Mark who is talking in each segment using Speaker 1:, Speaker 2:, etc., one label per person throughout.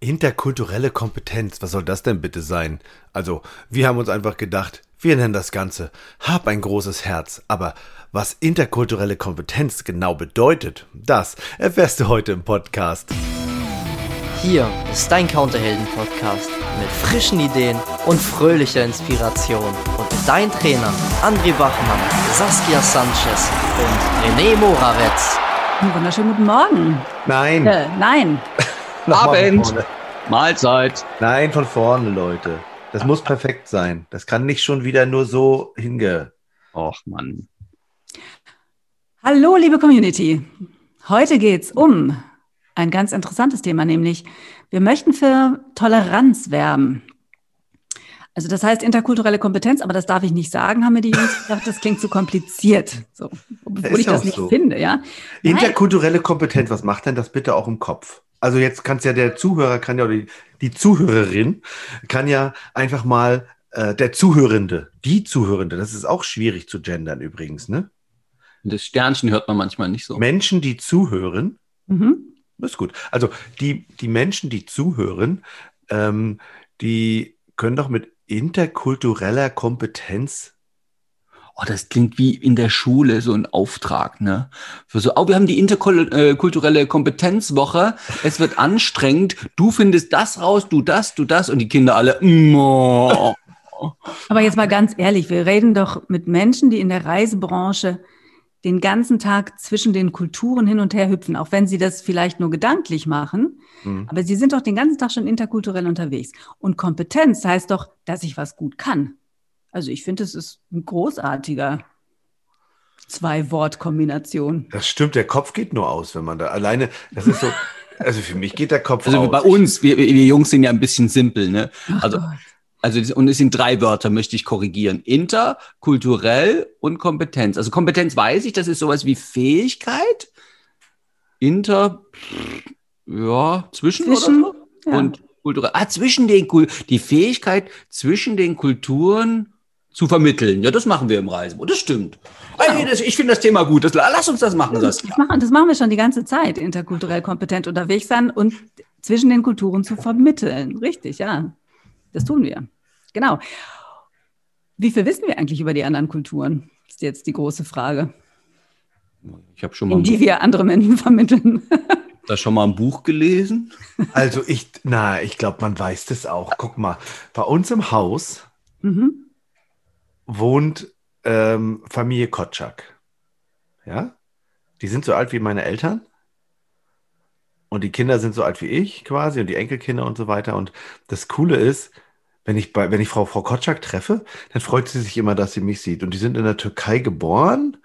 Speaker 1: Interkulturelle Kompetenz, was soll das denn bitte sein? Also, wir haben uns einfach gedacht, wir nennen das Ganze Hab ein großes Herz, aber was interkulturelle Kompetenz genau bedeutet, das erfährst du heute im Podcast.
Speaker 2: Hier ist dein Counterhelden-Podcast mit frischen Ideen und fröhlicher Inspiration und mit deinen Trainern André Bachmann, Saskia Sanchez und René Morawetz.
Speaker 3: Einen wunderschönen guten Morgen.
Speaker 1: Nein.
Speaker 3: Äh, nein.
Speaker 4: Abend. Mahlzeit.
Speaker 1: Nein, von vorne, Leute. Das muss perfekt sein. Das kann nicht schon wieder nur so hinge.
Speaker 4: Och Mann.
Speaker 3: Hallo, liebe Community. Heute geht es um ein ganz interessantes Thema, nämlich wir möchten für Toleranz werben. Also das heißt interkulturelle Kompetenz, aber das darf ich nicht sagen, haben mir die Jungs gesagt, das klingt zu kompliziert. So, obwohl ich das nicht so. finde, ja.
Speaker 1: Interkulturelle Kompetenz, was macht denn das bitte auch im Kopf? Also jetzt kann es ja der Zuhörer, kann ja oder die, die Zuhörerin, kann ja einfach mal äh, der Zuhörende, die Zuhörende, das ist auch schwierig zu gendern übrigens, ne?
Speaker 4: Das Sternchen hört man manchmal nicht so.
Speaker 1: Menschen, die zuhören, mhm. ist gut. Also die, die Menschen, die zuhören, ähm, die können doch mit interkultureller Kompetenz
Speaker 4: Oh, das klingt wie in der Schule so ein Auftrag, ne? Für so, oh, wir haben die interkulturelle Kompetenzwoche. Es wird anstrengend. Du findest das raus, du das, du das und die Kinder alle. Oh.
Speaker 3: Aber jetzt mal ganz ehrlich, wir reden doch mit Menschen, die in der Reisebranche den ganzen Tag zwischen den Kulturen hin und her hüpfen, auch wenn sie das vielleicht nur gedanklich machen. Mhm. Aber sie sind doch den ganzen Tag schon interkulturell unterwegs. Und Kompetenz heißt doch, dass ich was gut kann. Also ich finde, es ist ein großartiger Zwei-Wort-Kombination.
Speaker 1: Das stimmt, der Kopf geht nur aus, wenn man da alleine, das ist so, also für mich geht der Kopf
Speaker 4: also
Speaker 1: aus.
Speaker 4: Also bei uns, wir, wir Jungs sind ja ein bisschen simpel, ne? Ach also, also, und es sind drei Wörter, möchte ich korrigieren. Inter, kulturell und Kompetenz. Also Kompetenz weiß ich, das ist sowas wie Fähigkeit. Inter, ja, zwischen, zwischen oder so. Ja. Und kulturell, ah, zwischen den, die Fähigkeit zwischen den Kulturen zu vermitteln. Ja, das machen wir im Reisebüro. Das stimmt. Genau. Das, ich finde das Thema gut. Das, lass uns das machen. Das.
Speaker 3: Das, machen, das machen wir schon die ganze Zeit, interkulturell kompetent unterwegs sein und zwischen den Kulturen zu vermitteln. Richtig, ja. Das tun wir. Genau. Wie viel wissen wir eigentlich über die anderen Kulturen? Ist jetzt die große Frage.
Speaker 4: Ich habe schon mal.
Speaker 3: In die wir andere Menschen vermitteln.
Speaker 4: da schon mal ein Buch gelesen?
Speaker 1: Also ich, na, ich glaube, man weiß das auch. Guck mal, bei uns im Haus mhm wohnt ähm, Familie Kotschak. Ja? Die sind so alt wie meine Eltern. Und die Kinder sind so alt wie ich quasi und die Enkelkinder und so weiter. Und das Coole ist, wenn ich, bei, wenn ich Frau, Frau Kotschak treffe, dann freut sie sich immer, dass sie mich sieht. Und die sind in der Türkei geboren,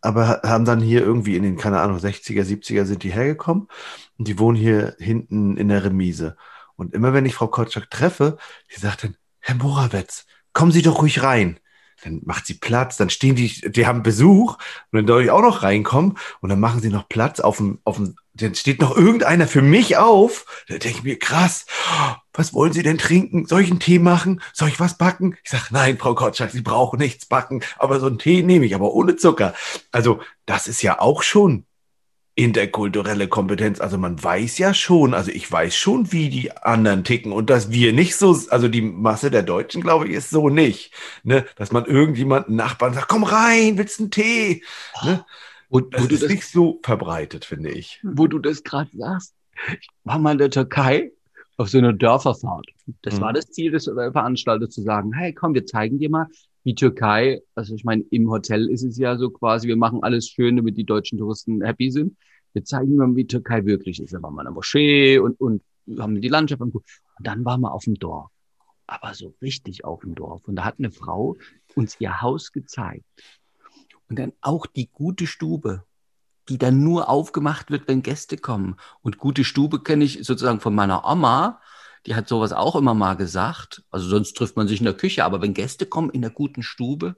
Speaker 1: aber haben dann hier irgendwie in den, keine Ahnung, 60er, 70er sind die hergekommen. Und die wohnen hier hinten in der Remise. Und immer wenn ich Frau Kotschak treffe, die sagt dann, Herr Morawetz, kommen Sie doch ruhig rein dann macht sie Platz, dann stehen die, die haben Besuch und dann darf ich auch noch reinkommen und dann machen sie noch Platz auf dem, auf dem, dann steht noch irgendeiner für mich auf. Da denke ich mir, krass, was wollen Sie denn trinken? Soll ich einen Tee machen? Soll ich was backen? Ich sage, nein, Frau Gottschalk, Sie brauchen nichts backen, aber so einen Tee nehme ich, aber ohne Zucker. Also das ist ja auch schon interkulturelle Kompetenz. Also man weiß ja schon, also ich weiß schon, wie die anderen ticken und dass wir nicht so, also die Masse der Deutschen, glaube ich, ist so nicht, ne? dass man irgendjemanden Nachbarn sagt, komm rein, willst du einen Tee? Ne? Und das ist das, nicht so verbreitet, finde ich.
Speaker 4: Wo du das gerade sagst, ich war mal in der Türkei auf so einer Dörferfahrt. Das mhm. war das Ziel des Veranstalters zu sagen, hey, komm, wir zeigen dir mal, wie Türkei, also ich meine, im Hotel ist es ja so quasi, wir machen alles schön, damit die deutschen Touristen happy sind. Wir zeigen ihnen, wie Türkei wirklich ist. Da waren wir in der Moschee und, und haben die Landschaft angeguckt. Und dann waren wir auf dem Dorf. Aber so richtig auf dem Dorf. Und da hat eine Frau uns ihr Haus gezeigt. Und dann auch die gute Stube, die dann nur aufgemacht wird, wenn Gäste kommen. Und gute Stube kenne ich sozusagen von meiner Oma, die hat sowas auch immer mal gesagt. Also sonst trifft man sich in der Küche, aber wenn Gäste kommen in der guten Stube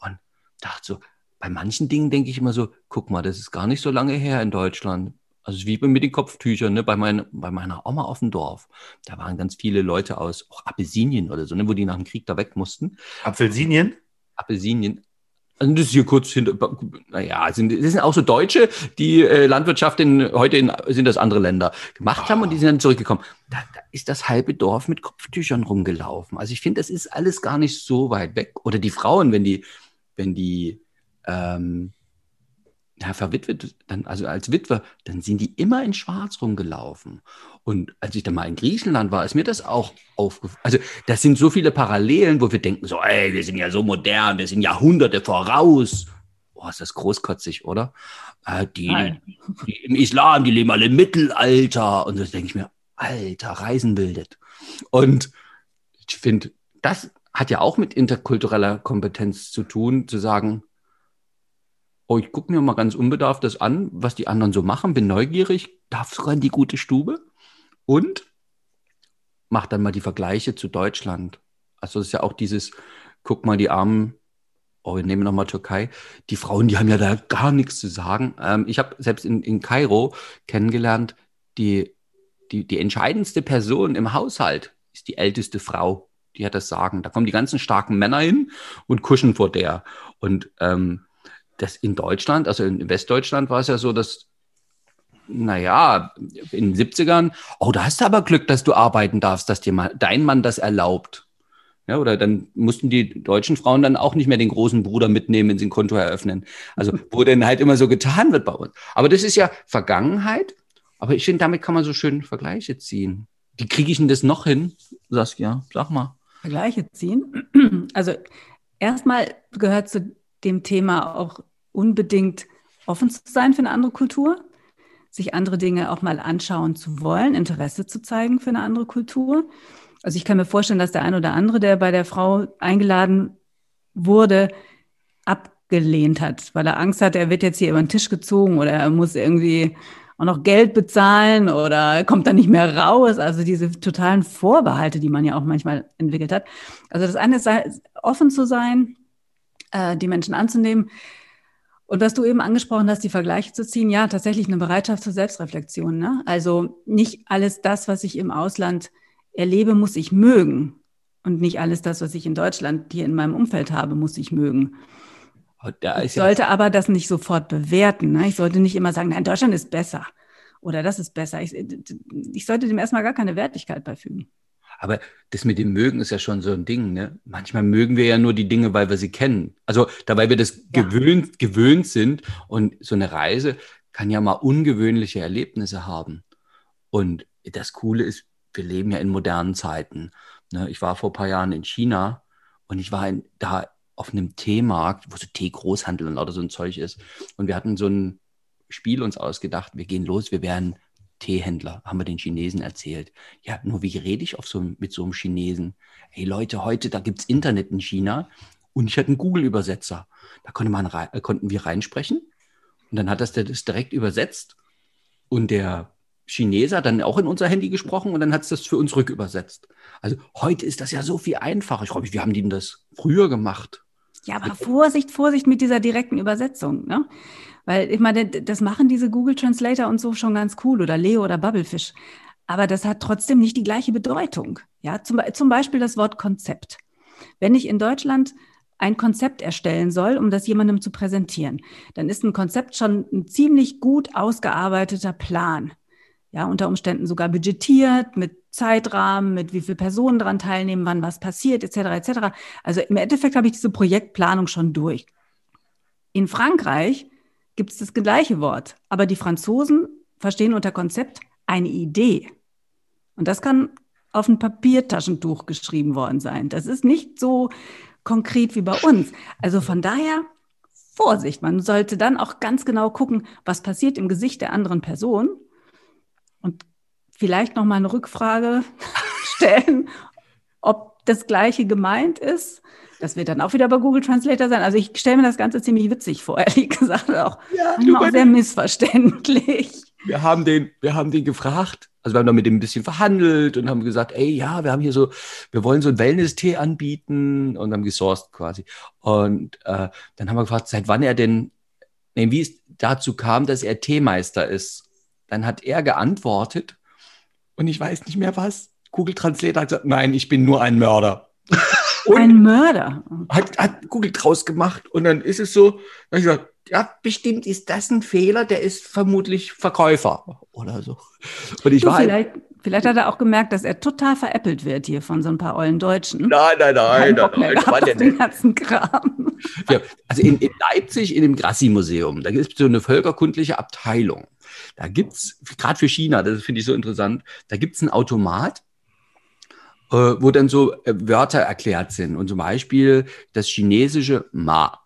Speaker 4: und dachte so, bei manchen Dingen denke ich immer so, guck mal, das ist gar nicht so lange her in Deutschland. Also wie mit den Kopftüchern, ne? bei, mein, bei meiner Oma auf dem Dorf. Da waren ganz viele Leute aus auch Apelsinien oder so, ne? wo die nach dem Krieg da weg mussten.
Speaker 1: Apfelsinien?
Speaker 4: Apelsinien. Also das ist hier kurz hinter, naja, sind, das sind auch so Deutsche, die äh, Landwirtschaft in, heute in, sind das andere Länder gemacht oh. haben und die sind dann zurückgekommen. Da, da ist das halbe Dorf mit Kopftüchern rumgelaufen. Also ich finde, das ist alles gar nicht so weit weg. Oder die Frauen, wenn die, wenn die ähm, ja, verwitwet, dann, also als Witwe, dann sind die immer in Schwarz rumgelaufen. Und als ich dann mal in Griechenland war, ist mir das auch aufgefallen. Also, das sind so viele Parallelen, wo wir denken so, ey, wir sind ja so modern, wir sind Jahrhunderte voraus. Boah, ist das großkotzig, oder? Äh, die, die, im Islam, die leben alle im Mittelalter. Und das denke ich mir, alter, Reisen bildet. Und ich finde, das hat ja auch mit interkultureller Kompetenz zu tun, zu sagen, oh, ich gucke mir mal ganz unbedarft das an, was die anderen so machen, bin neugierig, darf sogar in die gute Stube und mach dann mal die Vergleiche zu Deutschland. Also es ist ja auch dieses, guck mal, die armen, oh, wir nehmen nochmal Türkei, die Frauen, die haben ja da gar nichts zu sagen. Ähm, ich habe selbst in, in Kairo kennengelernt, die, die, die entscheidendste Person im Haushalt ist die älteste Frau. Die hat das Sagen. Da kommen die ganzen starken Männer hin und kuschen vor der. Und ähm, das in Deutschland, also in Westdeutschland war es ja so, dass, naja, in den 70ern, oh, da hast du aber Glück, dass du arbeiten darfst, dass dir mal dein Mann das erlaubt. Ja, oder dann mussten die deutschen Frauen dann auch nicht mehr den großen Bruder mitnehmen, wenn sie ein Konto eröffnen. Also, wo denn halt immer so getan wird bei uns. Aber das ist ja Vergangenheit. Aber ich finde, damit kann man so schön Vergleiche ziehen. Wie kriege ich denn das noch hin, Saskia? Sag mal.
Speaker 3: Vergleiche ziehen? Also, erstmal gehört zu dem Thema auch unbedingt offen zu sein für eine andere Kultur, sich andere Dinge auch mal anschauen zu wollen, Interesse zu zeigen für eine andere Kultur. Also ich kann mir vorstellen, dass der ein oder andere, der bei der Frau eingeladen wurde, abgelehnt hat, weil er Angst hat, er wird jetzt hier über den Tisch gezogen oder er muss irgendwie auch noch Geld bezahlen oder kommt dann nicht mehr raus. Also diese totalen Vorbehalte, die man ja auch manchmal entwickelt hat. Also das eine ist offen zu sein, äh, die Menschen anzunehmen. Und was du eben angesprochen hast, die Vergleiche zu ziehen, ja, tatsächlich eine Bereitschaft zur Selbstreflexion. Ne? Also nicht alles das, was ich im Ausland erlebe, muss ich mögen. Und nicht alles das, was ich in Deutschland hier in meinem Umfeld habe, muss ich mögen. ich sollte ja aber das nicht sofort bewerten. Ne? Ich sollte nicht immer sagen, nein, Deutschland ist besser oder das ist besser. Ich, ich sollte dem erstmal gar keine Wertigkeit beifügen.
Speaker 4: Aber das mit dem Mögen ist ja schon so ein Ding. Ne? Manchmal mögen wir ja nur die Dinge, weil wir sie kennen. Also da, weil wir das ja. gewöhnt, gewöhnt sind. Und so eine Reise kann ja mal ungewöhnliche Erlebnisse haben. Und das Coole ist, wir leben ja in modernen Zeiten. Ne? Ich war vor ein paar Jahren in China und ich war in, da auf einem Teemarkt, wo so Tee-Großhandel und lauter so ein Zeug ist. Und wir hatten so ein Spiel uns ausgedacht, wir gehen los, wir werden Teehändler, haben wir den Chinesen erzählt. Ja, nur wie rede ich auf so, mit so einem Chinesen? Hey Leute, heute, da gibt es Internet in China und ich hatte einen Google-Übersetzer. Da konnte man äh, konnten wir reinsprechen und dann hat das der das direkt übersetzt und der Chinese hat dann auch in unser Handy gesprochen und dann hat es das für uns rückübersetzt. Also heute ist das ja so viel einfacher. Ich glaube, wie haben die denn das früher gemacht?
Speaker 3: Ja, aber Vorsicht, Vorsicht mit dieser direkten Übersetzung. Ne? Weil ich meine, das machen diese Google Translator und so schon ganz cool oder Leo oder Bubblefish. Aber das hat trotzdem nicht die gleiche Bedeutung. Ja, zum, zum Beispiel das Wort Konzept. Wenn ich in Deutschland ein Konzept erstellen soll, um das jemandem zu präsentieren, dann ist ein Konzept schon ein ziemlich gut ausgearbeiteter Plan. Ja, unter Umständen sogar budgetiert mit Zeitrahmen, mit wie viele Personen daran teilnehmen, wann was passiert, etc. etc. Also im Endeffekt habe ich diese Projektplanung schon durch. In Frankreich gibt es das gleiche Wort. Aber die Franzosen verstehen unter Konzept eine Idee. Und das kann auf ein Papiertaschentuch geschrieben worden sein. Das ist nicht so konkret wie bei uns. Also von daher Vorsicht. Man sollte dann auch ganz genau gucken, was passiert im Gesicht der anderen Person und vielleicht noch mal eine Rückfrage stellen, ob das Gleiche gemeint ist das wird dann auch wieder bei Google Translator sein. Also ich stelle mir das Ganze ziemlich witzig vor, ehrlich gesagt auch. Ja, auch sehr missverständlich.
Speaker 4: Wir haben den, wir haben den gefragt, also wir haben da mit dem ein bisschen verhandelt und haben gesagt, ey, ja, wir haben hier so, wir wollen so einen Wellness-Tee anbieten und haben gesourced quasi. Und äh, dann haben wir gefragt, seit wann er denn, nee, wie es dazu kam, dass er Teemeister ist. Dann hat er geantwortet und ich weiß nicht mehr was. Google Translator hat gesagt, nein, ich bin nur ein Mörder.
Speaker 3: Ein Mörder.
Speaker 4: Hat, hat Google draus gemacht und dann ist es so, ich gesagt, ja, bestimmt ist das ein Fehler, der ist vermutlich Verkäufer oder so.
Speaker 3: Und ich du, war vielleicht, vielleicht hat er auch gemerkt, dass er total veräppelt wird hier von so ein paar ollen Deutschen.
Speaker 4: Nein, nein, nein, nein, nein, nein den ganzen Kram. Ja, also in, in Leipzig, in dem Grassi-Museum, da gibt es so eine völkerkundliche Abteilung. Da gibt es, gerade für China, das finde ich so interessant, da gibt es einen Automat, äh, wo dann so äh, Wörter erklärt sind. Und zum Beispiel das chinesische Ma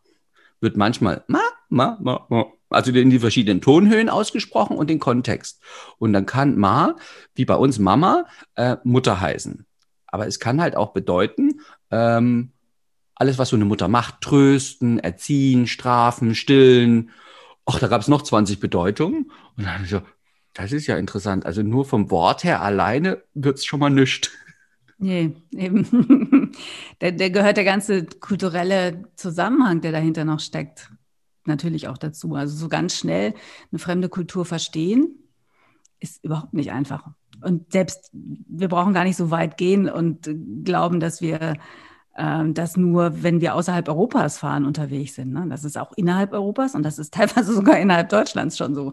Speaker 4: wird manchmal Ma, Ma, Ma, Ma, also in die verschiedenen Tonhöhen ausgesprochen und den Kontext. Und dann kann Ma, wie bei uns Mama, äh, Mutter heißen. Aber es kann halt auch bedeuten, ähm, alles, was so eine Mutter macht, trösten, erziehen, strafen, stillen. Ach, da gab es noch 20 Bedeutungen. Und dann so, das ist ja interessant. Also nur vom Wort her alleine wird es schon mal nichts.
Speaker 3: Nee, eben. der, der gehört der ganze kulturelle Zusammenhang, der dahinter noch steckt, natürlich auch dazu. Also so ganz schnell eine fremde Kultur verstehen, ist überhaupt nicht einfach. Und selbst wir brauchen gar nicht so weit gehen und glauben, dass wir ähm, das nur, wenn wir außerhalb Europas fahren, unterwegs sind. Ne? Das ist auch innerhalb Europas und das ist teilweise sogar innerhalb Deutschlands schon so,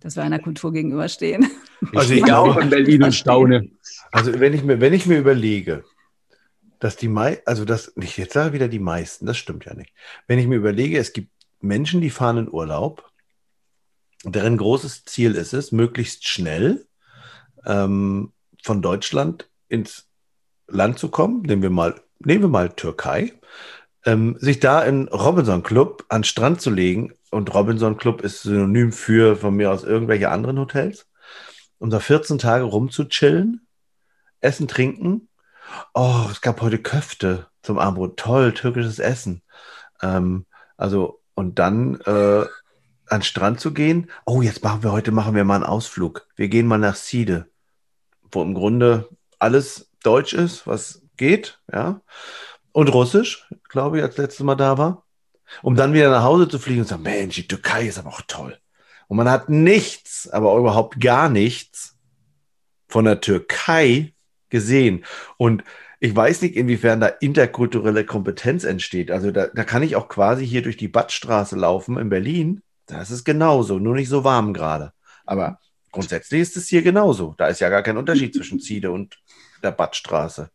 Speaker 3: dass wir einer Kultur gegenüberstehen.
Speaker 1: Also ich glaube in Berlin und staune. Also wenn ich mir, wenn ich mir überlege, dass die mei also das, nicht jetzt sage ich wieder die meisten, das stimmt ja nicht. Wenn ich mir überlege, es gibt Menschen, die fahren in Urlaub, deren großes Ziel ist es, möglichst schnell ähm, von Deutschland ins Land zu kommen, nehmen wir mal, nehmen wir mal Türkei, ähm, sich da in Robinson Club an Strand zu legen, und Robinson Club ist synonym für von mir aus irgendwelche anderen Hotels, um da 14 Tage rumzuchillen, essen, trinken. Oh, es gab heute Köfte zum Abendbrot. Toll, türkisches Essen. Ähm, also, und dann äh, an den Strand zu gehen. Oh, jetzt machen wir heute machen wir mal einen Ausflug. Wir gehen mal nach Siede, wo im Grunde alles Deutsch ist, was geht, ja. Und Russisch, glaube ich, als letztes Mal da war. Um dann wieder nach Hause zu fliegen und zu sagen, Mensch, die Türkei ist aber auch toll. Und man hat nichts, aber überhaupt gar nichts von der Türkei gesehen. Und ich weiß nicht, inwiefern da interkulturelle Kompetenz entsteht. Also da, da kann ich auch quasi hier durch die Badstraße laufen in Berlin. Das ist genauso, nur nicht so warm gerade. Aber grundsätzlich ist es hier genauso. Da ist ja gar kein Unterschied zwischen Ziede und der Badstraße.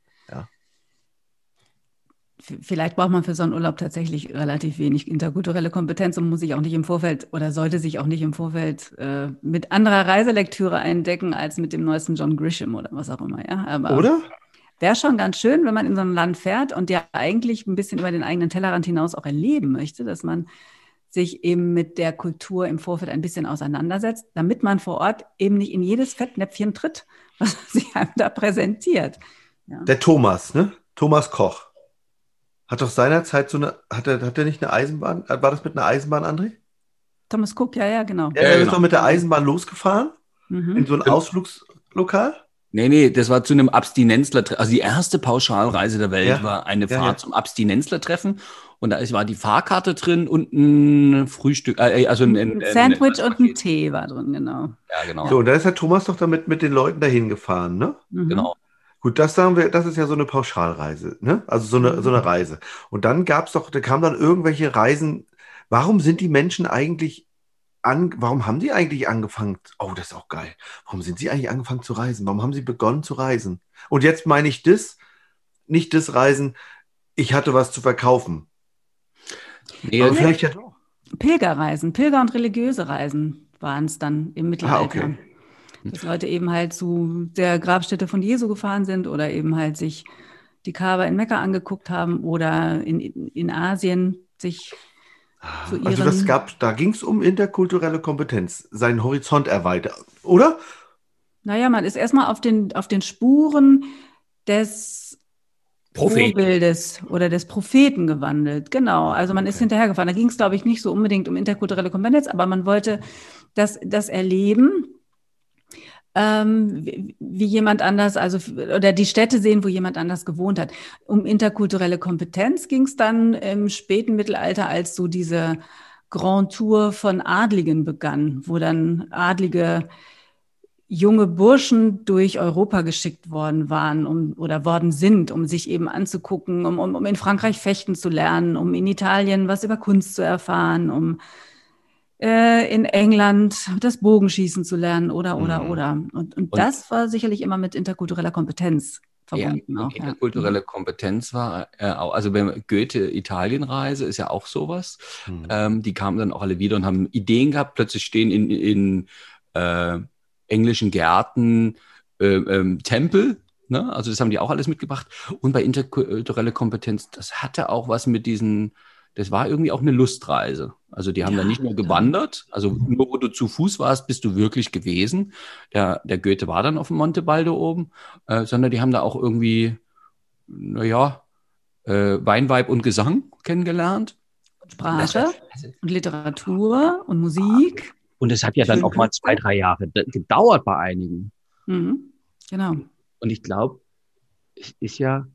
Speaker 3: Vielleicht braucht man für so einen Urlaub tatsächlich relativ wenig interkulturelle Kompetenz und muss sich auch nicht im Vorfeld oder sollte sich auch nicht im Vorfeld äh, mit anderer Reiselektüre eindecken als mit dem neuesten John Grisham oder was auch immer. Ja?
Speaker 1: Aber oder?
Speaker 3: Wäre schon ganz schön, wenn man in so ein Land fährt und ja eigentlich ein bisschen über den eigenen Tellerrand hinaus auch erleben möchte, dass man sich eben mit der Kultur im Vorfeld ein bisschen auseinandersetzt, damit man vor Ort eben nicht in jedes Fettnäpfchen tritt, was sich einem da präsentiert.
Speaker 1: Ja. Der Thomas, ne? Thomas Koch. Hat doch seinerzeit so eine, hat er, hat er nicht eine Eisenbahn, war das mit einer Eisenbahn, André?
Speaker 3: Thomas Cook, ja, ja, genau.
Speaker 1: Ja, er ist genau. doch mit der Eisenbahn losgefahren, mhm. in so ein Ausflugslokal.
Speaker 4: Nee, nee, das war zu einem Abstinenzler, also die erste Pauschalreise der Welt ja. war eine ja, Fahrt ja. zum Abstinenzler-Treffen und da war die Fahrkarte drin und ein Frühstück, äh, also ein,
Speaker 3: ein, ein Sandwich ein, und ein Tee war drin, genau.
Speaker 1: Ja, genau. So, und da ist der Thomas doch damit mit den Leuten dahin gefahren, ne?
Speaker 4: Mhm. Genau.
Speaker 1: Gut, das sagen wir, das ist ja so eine Pauschalreise, ne? Also so eine, so eine mhm. Reise. Und dann gab es doch, da kamen dann irgendwelche Reisen. Warum sind die Menschen eigentlich an, warum haben die eigentlich angefangen? Oh, das ist auch geil. Warum sind sie eigentlich angefangen zu reisen? Warum haben sie begonnen zu reisen? Und jetzt meine ich das, nicht das Reisen, ich hatte was zu verkaufen.
Speaker 3: Nee, Aber vielleicht ja doch. Pilgerreisen, Pilger- und religiöse Reisen waren es dann im Mittelalter. Ah, okay. Dass Leute eben halt zu der Grabstätte von Jesu gefahren sind oder eben halt sich die Kaaba in Mekka angeguckt haben oder in, in Asien sich
Speaker 1: zu ihren... Also das gab, da ging es um interkulturelle Kompetenz, seinen Horizont erweitern, oder?
Speaker 3: Naja, man ist erstmal auf den, auf den Spuren des. Vorbildes oder des Propheten gewandelt. Genau. Also man okay. ist hinterhergefahren. Da ging es, glaube ich, nicht so unbedingt um interkulturelle Kompetenz, aber man wollte das, das erleben ähm, wie, jemand anders, also oder die Städte sehen, wo jemand anders gewohnt hat. Um interkulturelle Kompetenz ging es dann im späten Mittelalter, als so diese Grand Tour von Adligen begann, wo dann Adlige junge Burschen durch Europa geschickt worden waren um, oder worden sind, um sich eben anzugucken, um, um, um in Frankreich fechten zu lernen, um in Italien was über Kunst zu erfahren, um äh, in England das Bogenschießen zu lernen oder, oder, mhm. oder. Und, und, und, das war sicherlich immer mit interkultureller Kompetenz verbunden.
Speaker 4: Ja, auch, interkulturelle ja. Kompetenz war äh, auch, also wenn Goethe Italienreise ist ja auch sowas. Mhm. Ähm, die kamen dann auch alle wieder und haben Ideen gehabt. Plötzlich stehen in, in äh, englischen Gärten äh, ähm, Tempel. Ne? Also das haben die auch alles mitgebracht. Und bei interkulturelle Kompetenz, das hatte auch was mit diesen, das war irgendwie auch eine Lustreise. Also die haben ja, da nicht nur gewandert, also nur wo du zu Fuß warst, bist du wirklich gewesen. Der, der Goethe war dann auf dem Monte Baldo oben, äh, sondern die haben da auch irgendwie, naja, äh, Weinweib und Gesang kennengelernt.
Speaker 3: Sprache und Literatur und Musik.
Speaker 4: Und es hat ja dann auch mal zwei, drei Jahre gedauert bei einigen.
Speaker 3: Mhm. Genau.
Speaker 4: Und ich glaube, es ist ja,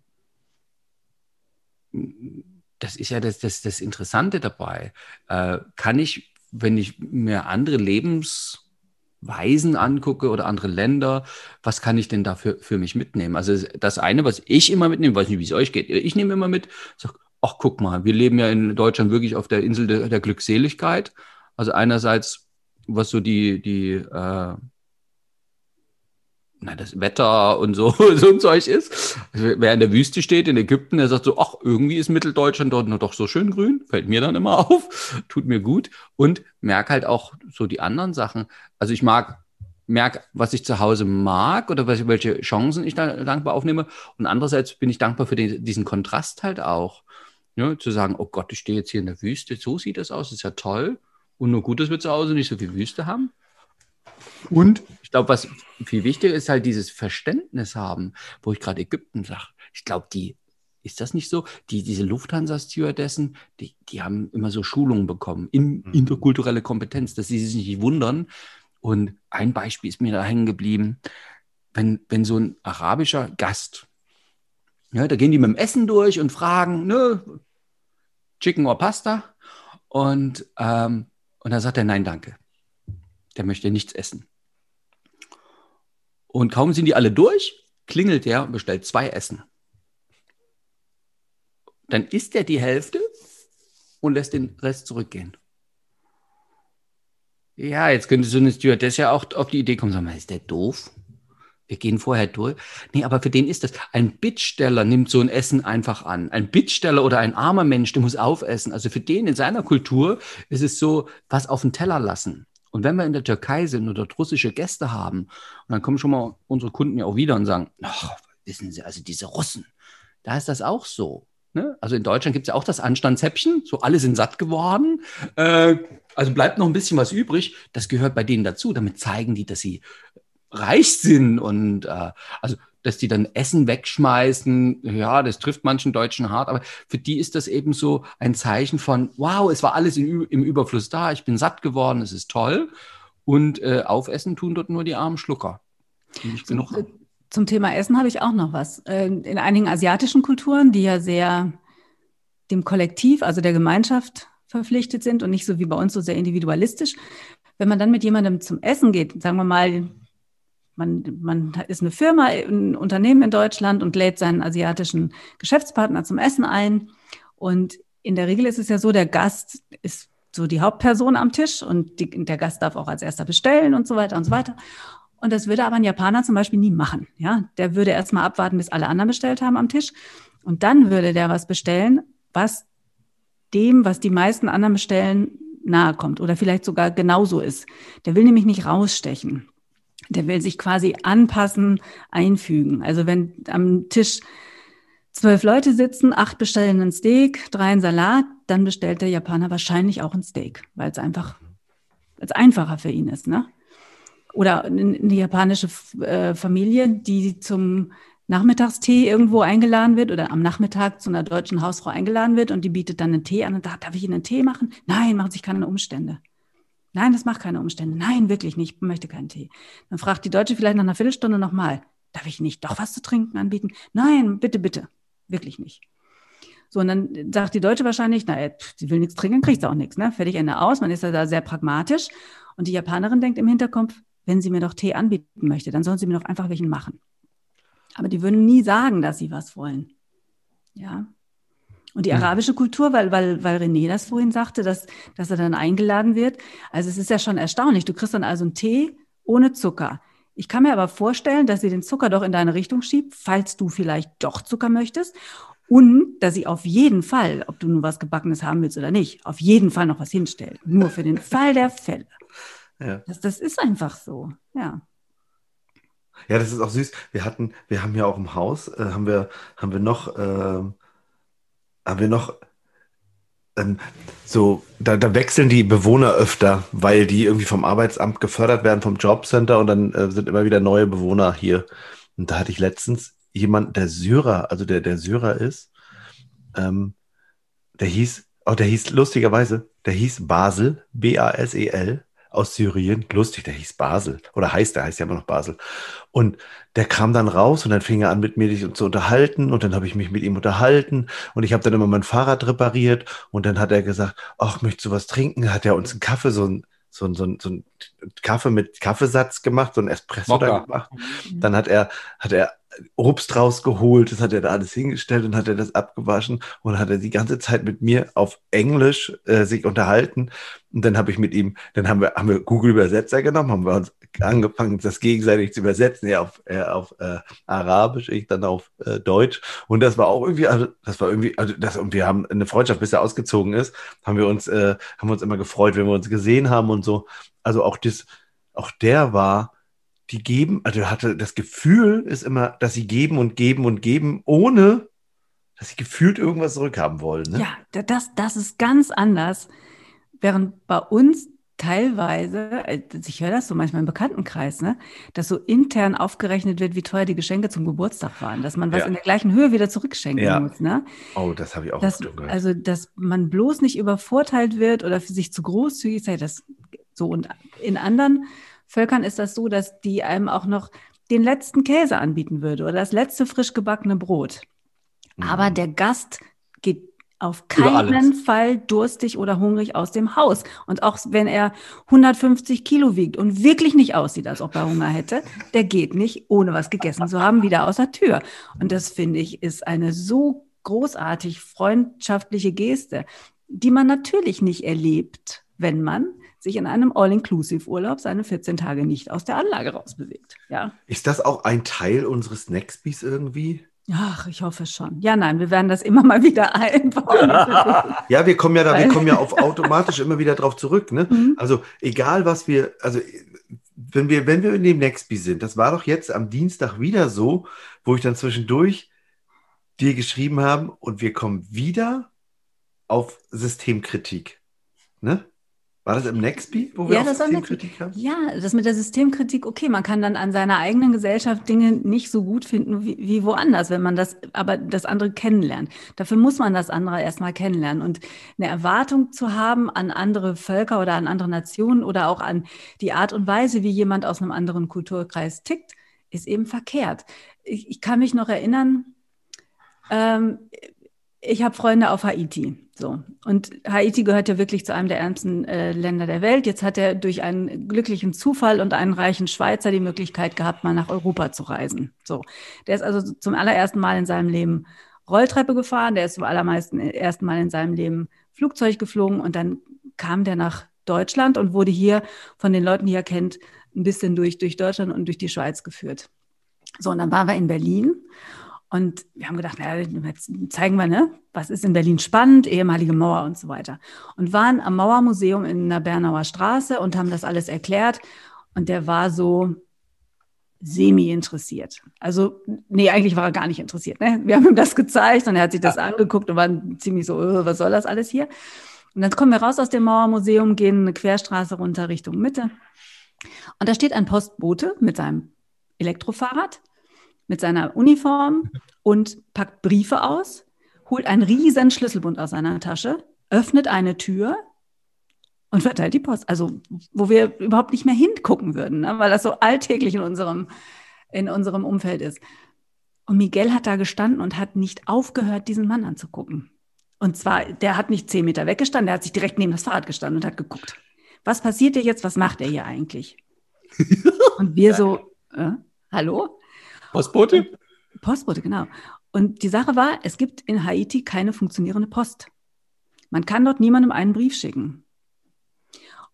Speaker 4: das ist ja das, das, das Interessante dabei. Äh, kann ich, wenn ich mir andere Lebensweisen angucke oder andere Länder, was kann ich denn dafür für mich mitnehmen? Also das eine, was ich immer mitnehme, weiß nicht, wie es euch geht, ich nehme immer mit, sag, ach guck mal, wir leben ja in Deutschland wirklich auf der Insel der, der Glückseligkeit. Also einerseits was so die, die, äh, na, das Wetter und so, so ein Zeug ist. Wer in der Wüste steht, in Ägypten, der sagt so, ach, irgendwie ist Mitteldeutschland dort noch doch so schön grün, fällt mir dann immer auf, tut mir gut und merke halt auch so die anderen Sachen. Also ich mag, merke, was ich zu Hause mag oder welche Chancen ich da dankbar aufnehme und andererseits bin ich dankbar für den, diesen Kontrast halt auch. Ja, zu sagen, oh Gott, ich stehe jetzt hier in der Wüste, so sieht das aus, ist ja toll. Und nur gut, dass wir zu Hause nicht so viel Wüste haben. Und ich glaube, was viel wichtiger ist, halt dieses Verständnis haben, wo ich gerade Ägypten sage. Ich glaube, die, ist das nicht so? Die, diese Lufthansa-Stewardessen, die, die haben immer so Schulungen bekommen in mhm. interkulturelle Kompetenz, dass sie sich nicht wundern. Und ein Beispiel ist mir da hängen geblieben. Wenn, wenn so ein arabischer Gast, ja, da gehen die mit dem Essen durch und fragen, ne, Chicken or Pasta? Und ähm, und dann sagt er, nein, danke. Der möchte nichts essen. Und kaum sind die alle durch, klingelt er und bestellt zwei Essen. Dann isst er die Hälfte und lässt den Rest zurückgehen. Ja, jetzt könnte so eine Stewardess ja auch auf die Idee kommen, sagen, ist der doof? Wir gehen vorher durch. Nee, aber für den ist das. Ein Bittsteller nimmt so ein Essen einfach an. Ein Bittsteller oder ein armer Mensch, der muss aufessen. Also für den in seiner Kultur ist es so, was auf den Teller lassen. Und wenn wir in der Türkei sind oder russische Gäste haben, und dann kommen schon mal unsere Kunden ja auch wieder und sagen, ach, wissen Sie, also diese Russen, da ist das auch so. Ne? Also in Deutschland gibt es ja auch das Anstandshäppchen, so alle sind satt geworden. Äh, also bleibt noch ein bisschen was übrig. Das gehört bei denen dazu. Damit zeigen die, dass sie reich sind und äh, also dass die dann Essen wegschmeißen, ja, das trifft manchen Deutschen hart, aber für die ist das eben so ein Zeichen von, wow, es war alles in, im Überfluss da, ich bin satt geworden, es ist toll. Und äh, aufessen tun dort nur die armen Schlucker.
Speaker 3: Die nicht genug haben. Zum Thema Essen habe ich auch noch was. Äh, in einigen asiatischen Kulturen, die ja sehr dem Kollektiv, also der Gemeinschaft verpflichtet sind und nicht so wie bei uns so sehr individualistisch, wenn man dann mit jemandem zum Essen geht, sagen wir mal, man, man ist eine Firma, ein Unternehmen in Deutschland und lädt seinen asiatischen Geschäftspartner zum Essen ein. Und in der Regel ist es ja so, der Gast ist so die Hauptperson am Tisch und die, der Gast darf auch als erster bestellen und so weiter und so weiter. Und das würde aber ein Japaner zum Beispiel nie machen. Ja, der würde erstmal abwarten, bis alle anderen bestellt haben am Tisch. Und dann würde der was bestellen, was dem, was die meisten anderen bestellen, nahe kommt oder vielleicht sogar genauso ist. Der will nämlich nicht rausstechen. Der will sich quasi anpassen, einfügen. Also wenn am Tisch zwölf Leute sitzen, acht bestellen ein Steak, drei ein Salat, dann bestellt der Japaner wahrscheinlich auch ein Steak, weil es einfach als einfacher für ihn ist. Ne? Oder eine japanische äh, Familie, die zum Nachmittagstee irgendwo eingeladen wird oder am Nachmittag zu einer deutschen Hausfrau eingeladen wird und die bietet dann einen Tee an und sagt, darf ich Ihnen einen Tee machen? Nein, machen sich keine Umstände. Nein, das macht keine Umstände. Nein, wirklich nicht. Ich möchte keinen Tee. Dann fragt die Deutsche vielleicht nach einer Viertelstunde nochmal. Darf ich nicht doch was zu trinken anbieten? Nein, bitte, bitte. Wirklich nicht. So, und dann sagt die Deutsche wahrscheinlich, naja, sie will nichts trinken, kriegt sie auch nichts. Ne? Fertig, Ende aus. Man ist ja da sehr pragmatisch. Und die Japanerin denkt im Hinterkopf, wenn sie mir doch Tee anbieten möchte, dann sollen sie mir doch einfach welchen machen. Aber die würden nie sagen, dass sie was wollen. Ja. Und die arabische Kultur, weil, weil, weil René das vorhin sagte, dass, dass er dann eingeladen wird. Also es ist ja schon erstaunlich. Du kriegst dann also einen Tee ohne Zucker. Ich kann mir aber vorstellen, dass sie den Zucker doch in deine Richtung schiebt, falls du vielleicht doch Zucker möchtest. Und dass sie auf jeden Fall, ob du nun was Gebackenes haben willst oder nicht, auf jeden Fall noch was hinstellt. Nur für den Fall der Fälle. Ja. Das, das ist einfach so, ja.
Speaker 1: Ja, das ist auch süß. Wir hatten, wir haben ja auch im Haus, äh, haben wir, haben wir noch, äh, haben wir noch ähm, so, da, da, wechseln die Bewohner öfter, weil die irgendwie vom Arbeitsamt gefördert werden, vom Jobcenter und dann äh, sind immer wieder neue Bewohner hier. Und da hatte ich letztens jemand, der Syrer, also der, der Syrer ist, ähm, der hieß, oh, der hieß lustigerweise, der hieß Basel, B-A-S-E-L aus Syrien. Lustig, der hieß Basel. Oder heißt, der heißt ja immer noch Basel. Und der kam dann raus und dann fing er an, mit mir zu unterhalten. Und dann habe ich mich mit ihm unterhalten. Und ich habe dann immer mein Fahrrad repariert. Und dann hat er gesagt, ach, möchtest du was trinken? Hat er uns einen Kaffee, so ein so ein, so ein, so ein Kaffee mit Kaffeesatz gemacht, so ein Espresso da gemacht. Dann hat er, hat er Obst rausgeholt, das hat er da alles hingestellt und hat er das abgewaschen und hat er die ganze Zeit mit mir auf Englisch äh, sich unterhalten. Und dann habe ich mit ihm, dann haben wir, haben wir Google Übersetzer genommen, haben wir uns angefangen, das gegenseitig zu übersetzen, er auf, er auf äh, Arabisch, ich dann auf äh, Deutsch. Und das war auch irgendwie, also das war irgendwie, also das, und wir haben eine Freundschaft, bis er ausgezogen ist, haben wir uns, äh, haben uns immer gefreut, wenn wir uns gesehen haben und so. Also auch das, auch der war, die geben, also hatte das Gefühl ist immer, dass sie geben und geben und geben, ohne dass sie gefühlt irgendwas zurückhaben wollen. Ne?
Speaker 3: Ja, das, das ist ganz anders. Während bei uns teilweise, äh, ich höre das so manchmal im Bekanntenkreis, ne, dass so intern aufgerechnet wird, wie teuer die Geschenke zum Geburtstag waren, dass man was ja. in der gleichen Höhe wieder zurückschenken ja. muss. Ne?
Speaker 1: Oh, das habe ich auch
Speaker 3: das, gehört. Also, dass man bloß nicht übervorteilt wird oder für sich zu großzügig sei, das so und in anderen Völkern ist das so, dass die einem auch noch den letzten Käse anbieten würde oder das letzte frisch gebackene Brot. Mhm. Aber der Gast geht auf keinen Fall durstig oder hungrig aus dem Haus. Und auch wenn er 150 Kilo wiegt und wirklich nicht aussieht, als ob er Hunger hätte, der geht nicht, ohne was gegessen zu haben, wieder aus der Tür. Und das finde ich ist eine so großartig freundschaftliche Geste, die man natürlich nicht erlebt, wenn man sich in einem All-Inclusive-Urlaub seine 14 Tage nicht aus der Anlage rausbewegt. Ja.
Speaker 1: Ist das auch ein Teil unseres Nextbys irgendwie?
Speaker 3: Ach, ich hoffe schon. Ja, nein, wir werden das immer mal wieder einbauen.
Speaker 1: ja, wir kommen ja da, wir kommen ja auf automatisch immer wieder drauf zurück. Ne? Mhm. Also egal was wir, also wenn wir, wenn wir in dem Nextby sind, das war doch jetzt am Dienstag wieder so, wo ich dann zwischendurch dir geschrieben habe und wir kommen wieder auf Systemkritik. Ne? War das im Nextby,
Speaker 3: wo wir ja, das Systemkritik haben? Ja, das mit der Systemkritik, okay, man kann dann an seiner eigenen Gesellschaft Dinge nicht so gut finden wie, wie woanders, wenn man das, aber das andere kennenlernt. Dafür muss man das andere erstmal kennenlernen. Und eine Erwartung zu haben an andere Völker oder an andere Nationen oder auch an die Art und Weise, wie jemand aus einem anderen Kulturkreis tickt, ist eben verkehrt. Ich, ich kann mich noch erinnern, ähm, ich habe Freunde auf Haiti. So. Und Haiti gehört ja wirklich zu einem der ärmsten äh, Länder der Welt. Jetzt hat er durch einen glücklichen Zufall und einen reichen Schweizer die Möglichkeit gehabt, mal nach Europa zu reisen. So. Der ist also zum allerersten Mal in seinem Leben Rolltreppe gefahren, der ist zum allermeisten äh, ersten Mal in seinem Leben Flugzeug geflogen und dann kam der nach Deutschland und wurde hier von den Leuten, die er kennt, ein bisschen durch, durch Deutschland und durch die Schweiz geführt. So, und dann waren wir in Berlin und wir haben gedacht, na, jetzt zeigen wir, ne, was ist in Berlin spannend, ehemalige Mauer und so weiter. Und waren am Mauermuseum in der Bernauer Straße und haben das alles erklärt. Und der war so semi interessiert. Also, nee, eigentlich war er gar nicht interessiert. Ne? Wir haben ihm das gezeigt und er hat sich das ja. angeguckt und war ziemlich so, oh, was soll das alles hier? Und dann kommen wir raus aus dem Mauermuseum, gehen eine Querstraße runter Richtung Mitte. Und da steht ein Postbote mit seinem Elektrofahrrad mit seiner Uniform und packt Briefe aus, holt einen riesen Schlüsselbund aus seiner Tasche, öffnet eine Tür und verteilt die Post. Also, wo wir überhaupt nicht mehr hingucken würden, ne? weil das so alltäglich in unserem, in unserem Umfeld ist. Und Miguel hat da gestanden und hat nicht aufgehört, diesen Mann anzugucken. Und zwar, der hat nicht zehn Meter weggestanden, der hat sich direkt neben das Fahrrad gestanden und hat geguckt. Was passiert hier jetzt? Was macht er hier eigentlich? Und wir so, äh, hallo?
Speaker 4: Postbote?
Speaker 3: Postbote, genau. Und die Sache war, es gibt in Haiti keine funktionierende Post. Man kann dort niemandem einen Brief schicken.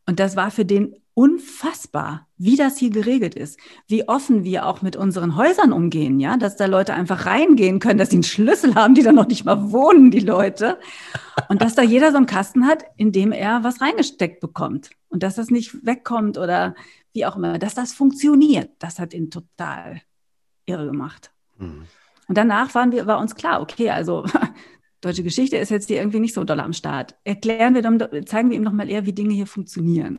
Speaker 3: Und das war für den unfassbar, wie das hier geregelt ist, wie offen wir auch mit unseren Häusern umgehen, ja, dass da Leute einfach reingehen können, dass sie einen Schlüssel haben, die da noch nicht mal wohnen, die Leute. Und dass da jeder so einen Kasten hat, in dem er was reingesteckt bekommt. Und dass das nicht wegkommt oder wie auch immer, dass das funktioniert. Das hat ihn total irre gemacht. Mhm. Und danach waren wir, war uns klar, okay, also deutsche Geschichte ist jetzt hier irgendwie nicht so doll am Start. Erklären wir dann, zeigen wir ihm noch mal eher, wie Dinge hier funktionieren.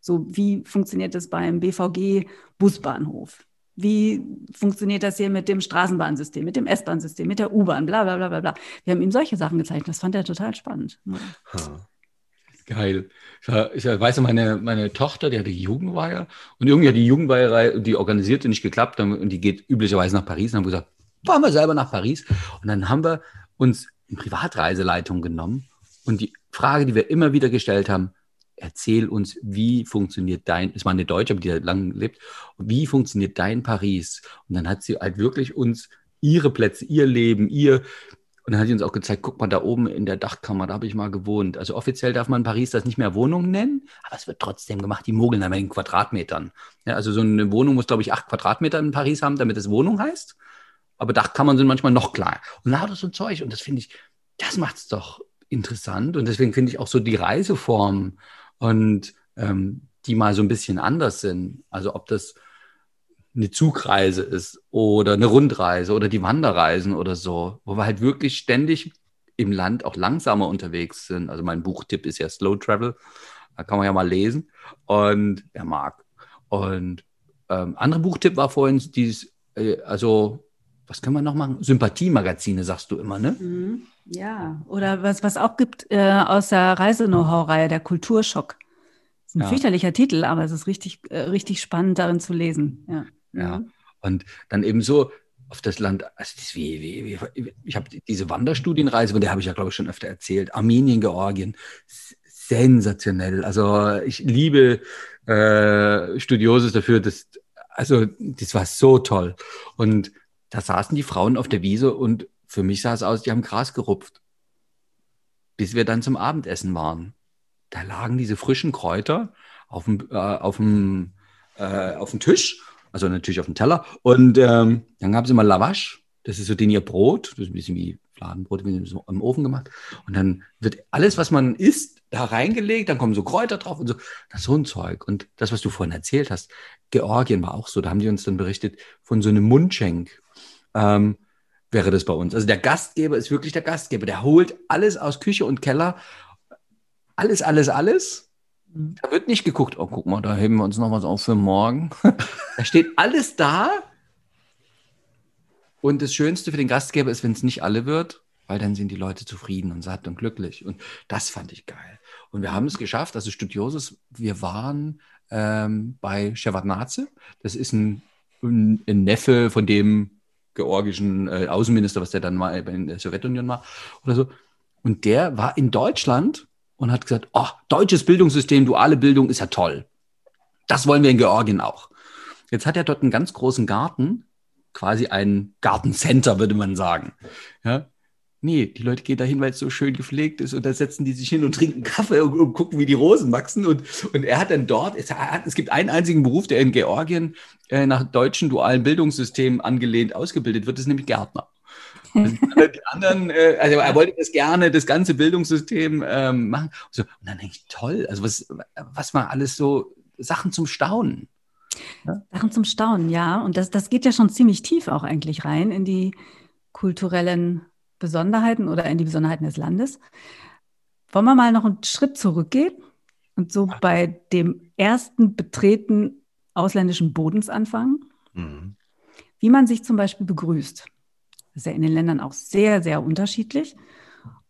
Speaker 3: So, wie funktioniert das beim BVG-Busbahnhof? Wie funktioniert das hier mit dem Straßenbahnsystem, mit dem S-Bahn-System, mit der U-Bahn, bla, bla, bla, bla, bla. Wir haben ihm solche Sachen gezeigt. Das fand er total spannend.
Speaker 4: Geil. Ich, ich weiß, meine, meine Tochter, die hatte Jugendweihe und irgendwie hat die Jugendweihe, die organisierte nicht geklappt und die geht üblicherweise nach Paris. Und haben wir gesagt, fahren wir selber nach Paris. Und dann haben wir uns eine Privatreiseleitung genommen und die Frage, die wir immer wieder gestellt haben, erzähl uns, wie funktioniert dein, es war eine Deutsche, aber die hat lange lebt, wie funktioniert dein Paris? Und dann hat sie halt wirklich uns ihre Plätze, ihr Leben, ihr, und dann hat sie uns auch gezeigt, guck mal, da oben in der Dachkammer, da habe ich mal gewohnt. Also offiziell darf man Paris das nicht mehr Wohnung nennen, aber es wird trotzdem gemacht. Die mogeln dann in Quadratmetern. Ja, also so eine Wohnung muss, glaube ich, acht Quadratmeter in Paris haben, damit es Wohnung heißt. Aber Dachkammern sind manchmal noch kleiner. Und lauter so ein Zeug. Und das finde ich, das macht es doch interessant. Und deswegen finde ich auch so die Reiseform und ähm, die mal so ein bisschen anders sind. Also ob das eine Zugreise ist oder eine Rundreise oder die Wanderreisen oder so, wo wir halt wirklich ständig im Land auch langsamer unterwegs sind. Also mein Buchtipp ist ja Slow Travel. Da kann man ja mal lesen. Und wer mag. Und ähm, andere Buchtipp war vorhin dieses, äh, also was können wir noch machen? Sympathiemagazine, sagst du immer, ne? Mhm.
Speaker 3: Ja, oder was, was auch gibt äh, aus der Reise-Know-how-Reihe, der Kulturschock. Das ist ein ja. fürchterlicher Titel, aber es ist richtig, äh, richtig spannend, darin zu lesen. Ja.
Speaker 4: Ja. Und dann eben so auf das Land, also das wie, wie, wie, ich habe diese Wanderstudienreise, von der habe ich ja, glaube ich, schon öfter erzählt, Armenien, Georgien, sensationell. Also ich liebe äh, Studiosus dafür, dass, also das war so toll. Und da saßen die Frauen auf der Wiese und für mich sah es aus, die haben Gras gerupft. Bis wir dann zum Abendessen waren. Da lagen diese frischen Kräuter auf dem, äh, auf dem, äh, auf dem Tisch, also natürlich auf dem Teller. Und ähm, dann haben sie mal Lavash, das ist so den ihr Brot, das ist ein bisschen wie Fladenbrot, wie so im Ofen gemacht. Und dann wird alles, was man isst, da reingelegt, dann kommen so Kräuter drauf und so. Das ist so ein Zeug. Und das, was du vorhin erzählt hast, Georgien war auch so. Da haben die uns dann berichtet von so einem Mundschenk. Ähm, wäre das bei uns. Also der Gastgeber ist wirklich der Gastgeber. Der holt alles aus Küche und Keller. Alles, alles, alles. Da wird nicht geguckt, oh, guck mal, da heben wir uns noch was auf für morgen. da steht alles da. Und das Schönste für den Gastgeber ist, wenn es nicht alle wird, weil dann sind die Leute zufrieden und satt und glücklich. Und das fand ich geil. Und wir haben es geschafft, also Studiosus, wir waren ähm, bei Shevardnadze. Das ist ein, ein, ein Neffe von dem georgischen äh, Außenminister, was der dann mal in der Sowjetunion war oder so. Und der war in Deutschland und hat gesagt, oh, deutsches Bildungssystem, duale Bildung ist ja toll. Das wollen wir in Georgien auch. Jetzt hat er dort einen ganz großen Garten, quasi ein Gartencenter, würde man sagen. Ja, Nee, die Leute gehen dahin, weil es so schön gepflegt ist und da setzen die sich hin und trinken Kaffee und, und gucken, wie die Rosen wachsen. Und, und er hat dann dort, es, hat, es gibt einen einzigen Beruf, der in Georgien äh, nach deutschen dualen Bildungssystemen angelehnt ausgebildet wird, das ist nämlich Gärtner. Also die anderen, äh, also er wollte das gerne, das ganze Bildungssystem ähm, machen. Und, so, und dann denke ich, toll, also was, was war alles so Sachen zum Staunen.
Speaker 3: Ja? Sachen zum Staunen, ja. Und das, das geht ja schon ziemlich tief auch eigentlich rein in die kulturellen Besonderheiten oder in die Besonderheiten des Landes. Wollen wir mal noch einen Schritt zurückgehen und so bei dem ersten Betreten ausländischen Bodens anfangen? Mhm. Wie man sich zum Beispiel begrüßt. Das ist ja in den Ländern auch sehr, sehr unterschiedlich.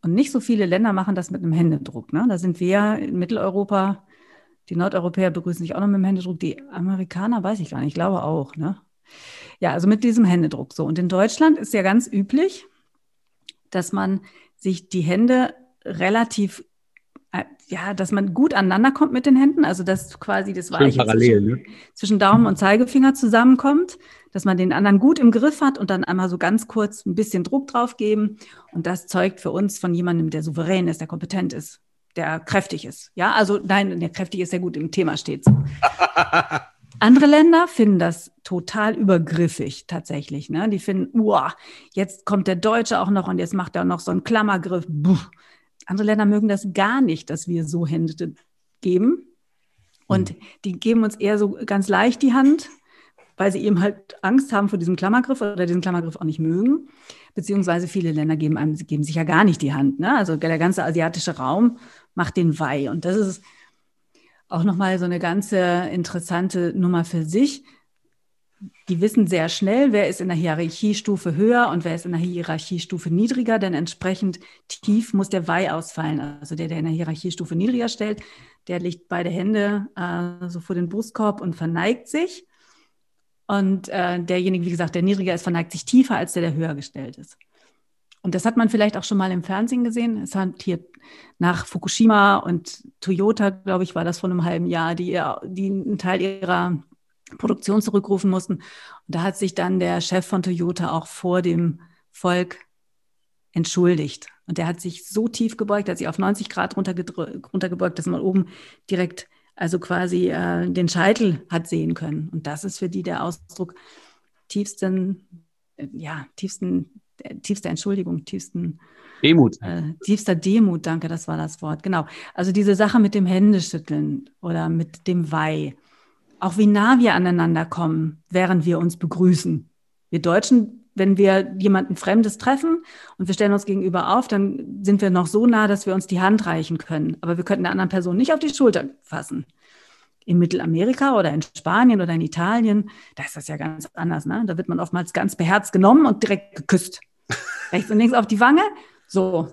Speaker 3: Und nicht so viele Länder machen das mit einem Händedruck. Ne? Da sind wir in Mitteleuropa, die Nordeuropäer begrüßen sich auch noch mit dem Händedruck. Die Amerikaner weiß ich gar nicht, ich glaube auch. Ne? Ja, also mit diesem Händedruck so. Und in Deutschland ist ja ganz üblich, dass man sich die Hände relativ äh, ja, dass man gut aneinander kommt mit den Händen, also dass quasi das Weiche
Speaker 4: parallel,
Speaker 3: zwischen,
Speaker 4: ne?
Speaker 3: zwischen Daumen und Zeigefinger zusammenkommt, dass man den anderen gut im Griff hat und dann einmal so ganz kurz ein bisschen Druck drauf geben. Und das zeugt für uns von jemandem, der souverän ist, der kompetent ist, der kräftig ist. Ja, also nein, der kräftig ist, der gut im Thema steht. So. Andere Länder finden das total übergriffig tatsächlich. Ne? Die finden, uah, jetzt kommt der Deutsche auch noch und jetzt macht er noch so einen Klammergriff. Buh. Andere Länder mögen das gar nicht, dass wir so Hände geben. Und
Speaker 1: Mhm.
Speaker 3: die geben uns eher so ganz leicht die Hand, weil sie eben halt Angst haben vor diesem Klammergriff oder diesen Klammergriff auch nicht mögen. Beziehungsweise viele Länder geben einem, geben sich ja gar nicht die Hand. Ne? Also der ganze asiatische Raum macht den Weih. Und das ist auch nochmal so eine ganze interessante Nummer für sich. Die wissen sehr schnell, wer ist in der Hierarchiestufe höher und wer ist in der Hierarchiestufe niedriger, denn entsprechend tief muss der Weih ausfallen. Also der, der in der Hierarchiestufe niedriger stellt, der legt beide Hände äh, so vor den Brustkorb und verneigt sich. Und äh, derjenige, wie gesagt, der niedriger ist, verneigt sich tiefer als der, der höher gestellt ist. Und das hat man vielleicht auch schon mal im Fernsehen gesehen. Es hat hier nach Fukushima und Toyota, glaube ich, war das vor einem halben Jahr, die, die einen Teil ihrer Produktion zurückrufen mussten. Und da hat sich dann der Chef von Toyota auch vor dem Volk entschuldigt. Und der hat sich so tief gebeugt, hat sich auf 90 Grad runtergebeugt, dass man oben direkt, also quasi äh, den Scheitel hat sehen können. Und das ist für die der Ausdruck tiefsten, äh, ja, tiefsten, äh, tiefster Entschuldigung, tiefsten
Speaker 4: Demut.
Speaker 3: äh, tiefster Demut, danke, das war das Wort. Genau. Also diese Sache mit dem Händeschütteln oder mit dem Weih. Auch wie nah wir aneinander kommen, während wir uns begrüßen. Wir Deutschen, wenn wir jemanden Fremdes treffen und wir stellen uns gegenüber auf, dann sind wir noch so nah, dass wir uns die Hand reichen können. Aber wir könnten der anderen Person nicht auf die Schulter fassen. In Mittelamerika oder in Spanien oder in Italien, da ist das ja ganz anders. Ne? Da wird man oftmals ganz beherzt genommen und direkt geküsst. Rechts und links auf die Wange. So.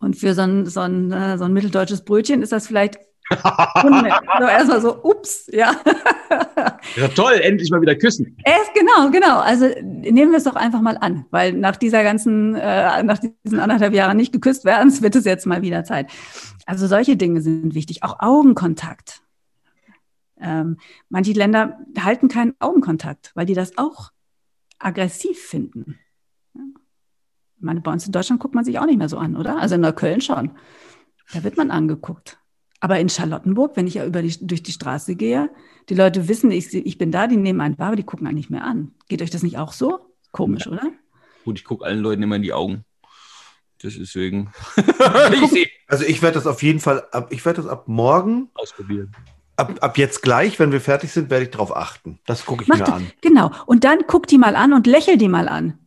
Speaker 3: Und für so ein, so ein, äh, so ein mitteldeutsches Brötchen ist das vielleicht unnett. so erstmal so, ups, ja.
Speaker 4: Ja, toll, endlich mal wieder küssen.
Speaker 3: Es, genau, genau. Also nehmen wir es doch einfach mal an, weil nach dieser ganzen, äh, nach diesen anderthalb Jahren nicht geküsst werden, wird es jetzt mal wieder Zeit. Also solche Dinge sind wichtig. Auch Augenkontakt. Ähm, manche Länder halten keinen Augenkontakt, weil die das auch aggressiv finden. Ja. Ich meine, bei uns in Deutschland guckt man sich auch nicht mehr so an, oder? Also in Neukölln schon. Da wird man angeguckt. Aber in Charlottenburg, wenn ich ja über die, durch die Straße gehe, die Leute wissen, ich, ich bin da, die nehmen einen wahr, aber die gucken einen nicht mehr an. Geht euch das nicht auch so? Komisch, oder?
Speaker 5: Gut, ich gucke allen Leuten immer in die Augen. Das ist deswegen. ich.
Speaker 1: Also ich werde das auf jeden Fall, ab, ich werde das ab morgen,
Speaker 5: Ausprobieren.
Speaker 1: ab, ab jetzt gleich, wenn wir fertig sind, werde ich darauf achten. Das gucke ich
Speaker 3: Mach
Speaker 1: mir
Speaker 3: das,
Speaker 1: an.
Speaker 3: genau. Und dann guck die mal an und lächel die mal an.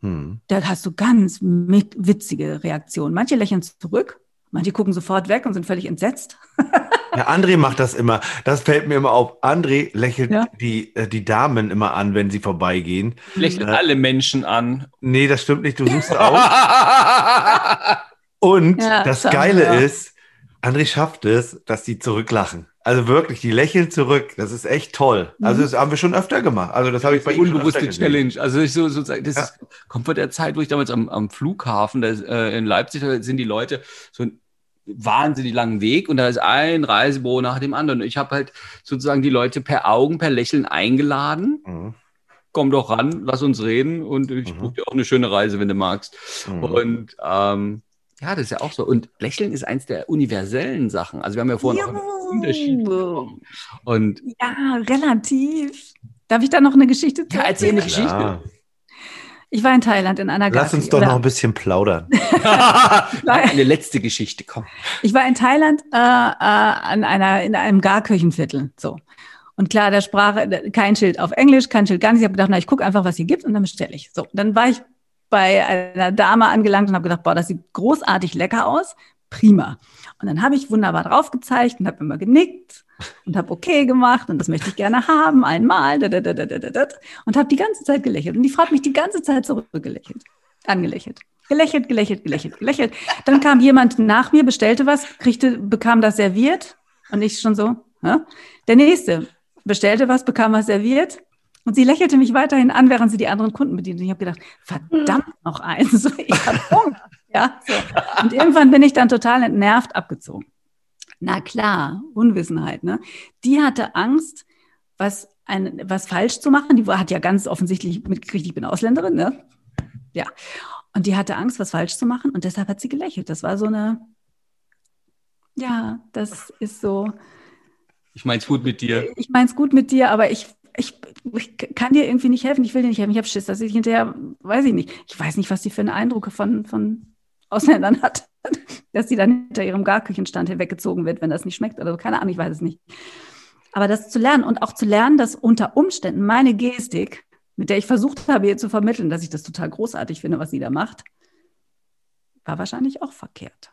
Speaker 1: Hm.
Speaker 3: Da hast du ganz mit, witzige Reaktionen. Manche lächeln zurück, manche gucken sofort weg und sind völlig entsetzt.
Speaker 1: Ja, André macht das immer. Das fällt mir immer auf. André lächelt
Speaker 3: Ja.
Speaker 1: die, äh, die Damen immer an, wenn sie vorbeigehen.
Speaker 5: Lächelt
Speaker 1: Ja.
Speaker 5: alle Menschen an.
Speaker 1: Nee, das stimmt nicht. Du suchst aus. Und
Speaker 3: Ja,
Speaker 1: das Geile
Speaker 3: ja.
Speaker 1: ist, André schafft es, dass die zurücklachen. Also wirklich, die lächeln zurück. Das ist echt toll. Also das haben wir schon öfter gemacht. Also das habe ich bei ihm schon
Speaker 5: Unbewusste. Challenge. Also ich so, sozusagen, das
Speaker 1: Ja.
Speaker 5: ist, kommt von der Zeit, wo ich damals am, am Flughafen, da, äh, in Leipzig, da sind die Leute so einen wahnsinnig langen Weg und da ist ein Reisebüro nach dem anderen. Ich habe halt sozusagen die Leute per Augen, per Lächeln eingeladen.
Speaker 1: Mhm.
Speaker 5: Komm doch ran, lass uns reden und ich
Speaker 1: Mhm.
Speaker 5: buche dir auch eine schöne Reise, wenn du magst.
Speaker 1: Mhm.
Speaker 5: Und ähm, ja, das ist ja auch so. Und Lächeln ist eins der universellen Sachen. Also wir haben ja vorhin auch über den Unterschied. Und
Speaker 3: Ja, relativ. Darf ich da noch eine Geschichte
Speaker 5: ja, erzähl eine Geschichte.
Speaker 1: Ja.
Speaker 3: Ich war in Thailand in einer
Speaker 1: Lass uns doch
Speaker 3: oder-
Speaker 1: noch ein bisschen plaudern.
Speaker 5: Eine letzte Geschichte, komm.
Speaker 3: Ich war in Thailand äh, äh, an einer, in einem Garkirchenviertel. So. Und klar, da sprach äh, kein Schild auf Englisch, kein Schild gar nicht. Ich habe gedacht, na, ich gucke einfach, was hier gibt und dann bestelle ich. So, dann war ich bei einer Dame angelangt und habe gedacht, boah, das sieht großartig lecker aus. Prima. Und dann habe ich wunderbar drauf gezeigt und habe immer genickt und habe okay gemacht und das möchte ich gerne haben, einmal, und habe die ganze Zeit gelächelt. Und die Frau hat mich die ganze Zeit zurückgelächelt, angelächelt. Gelächelt, gelächelt, gelächelt, gelächelt. Dann kam jemand nach mir, bestellte was, kriegte, bekam das serviert und ich schon so. Hä? Der nächste bestellte was, bekam was serviert und sie lächelte mich weiterhin an, während sie die anderen Kunden bediente. Und ich habe gedacht, verdammt noch eins, ich habe Hunger. Ja, so. Und irgendwann bin ich dann total entnervt abgezogen. Na klar, Unwissenheit, ne? Die hatte Angst, was, ein, was falsch zu machen. Die hat ja ganz offensichtlich mitgekriegt, ich bin Ausländerin, ne? Ja. Und die hatte Angst, was falsch zu machen und deshalb hat sie gelächelt. Das war so eine, ja, das ist so.
Speaker 4: Ich mein's gut mit dir.
Speaker 3: Ich mein's gut mit dir, aber ich, ich, ich kann dir irgendwie nicht helfen. Ich will dir nicht helfen. Ich habe Schiss, dass ich hinterher, weiß ich nicht. Ich weiß nicht, was die für eine Eindrücke von, von Ausländern hat, dass sie dann hinter ihrem Garküchenstand weggezogen wird, wenn das nicht schmeckt oder so. Keine Ahnung, ich weiß es nicht. Aber das zu lernen und auch zu lernen, dass unter Umständen meine Gestik, mit der ich versucht habe, ihr zu vermitteln, dass ich das total großartig finde, was sie da macht, war wahrscheinlich auch verkehrt.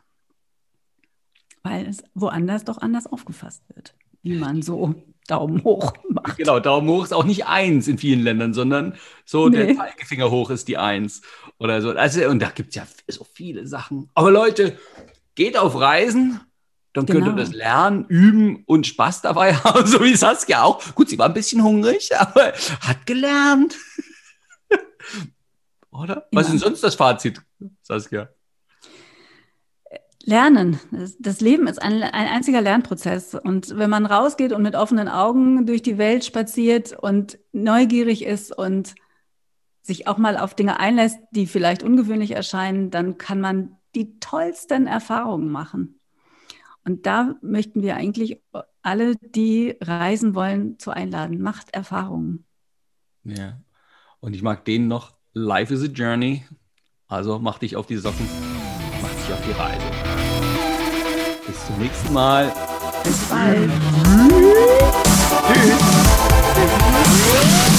Speaker 3: Weil es woanders doch anders aufgefasst wird, wie man so Daumen hoch macht.
Speaker 4: Genau, Daumen hoch ist auch nicht eins in vielen Ländern, sondern so nee. der Zeigefinger hoch ist die Eins oder so. Also, und da gibt es ja so viele Sachen. Aber Leute, geht auf Reisen, dann könnt genau. ihr das lernen, üben und Spaß dabei haben, so wie Saskia auch. Gut, sie war ein bisschen hungrig, aber hat gelernt. Oder? Was ja. ist denn sonst das Fazit, Saskia?
Speaker 3: Lernen. Das Leben ist ein, ein einziger Lernprozess. Und wenn man rausgeht und mit offenen Augen durch die Welt spaziert und neugierig ist und sich auch mal auf Dinge einlässt, die vielleicht ungewöhnlich erscheinen, dann kann man die tollsten Erfahrungen machen. Und da möchten wir eigentlich alle, die reisen wollen, zu einladen. Macht Erfahrungen.
Speaker 4: Ja. Und ich mag den noch. Life is a journey. Also mach dich auf die Socken, mach dich auf die Reise bis zum nächsten Mal.
Speaker 3: Bis bald. Tschüss.
Speaker 4: Tschüss.